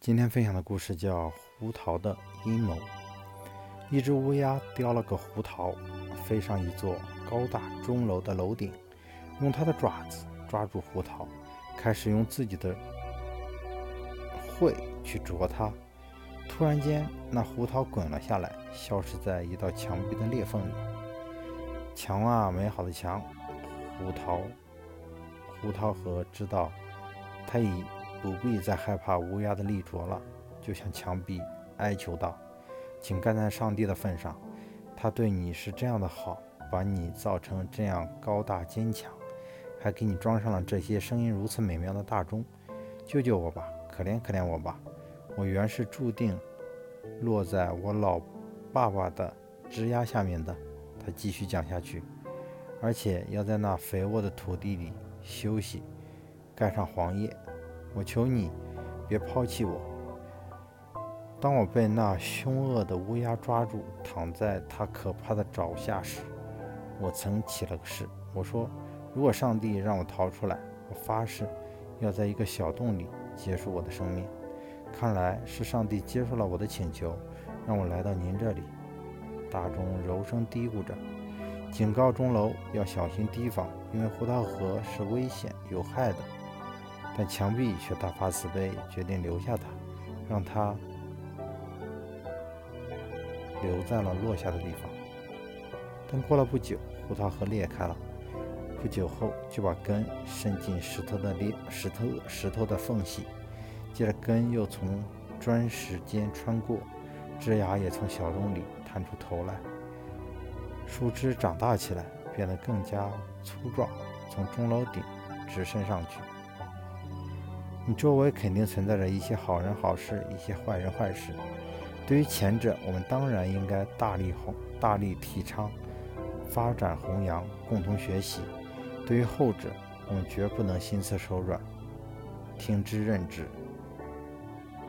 今天分享的故事叫《胡桃的阴谋》。一只乌鸦叼了个胡桃，飞上一座高大钟楼的楼顶，用它的爪子抓住胡桃，开始用自己的喙去啄它。突然间，那胡桃滚了下来，消失在一道墙壁的裂缝里。墙啊，美好的墙！胡桃，胡桃和知道，它已。不必再害怕乌鸦的利啄了，就向墙壁哀求道：“请干在上帝的份上，他对你是这样的好，把你造成这样高大坚强，还给你装上了这些声音如此美妙的大钟，救救我吧，可怜可怜我吧！我原是注定落在我老爸爸的枝桠下面的。”他继续讲下去，而且要在那肥沃的土地里休息，盖上黄叶。我求你，别抛弃我。当我被那凶恶的乌鸦抓住，躺在它可怕的爪下时，我曾起了个誓。我说，如果上帝让我逃出来，我发誓要在一个小洞里结束我的生命。看来是上帝接受了我的请求，让我来到您这里。大钟柔声嘀咕着，警告钟楼要小心提防，因为胡桃河是危险有害的。但墙壁却大发慈悲，决定留下他，让他留在了落下的地方。但过了不久，胡桃核裂开了，不久后就把根伸进石头的裂石头石头的缝隙，接着根又从砖石间穿过，枝芽也从小洞里探出头来，树枝长大起来，变得更加粗壮，从钟楼顶直伸上去。你周围肯定存在着一些好人好事，一些坏人坏事。对于前者，我们当然应该大力弘、大力提倡、发展弘扬，共同学习；对于后者，我们绝不能心慈手软，听之任之。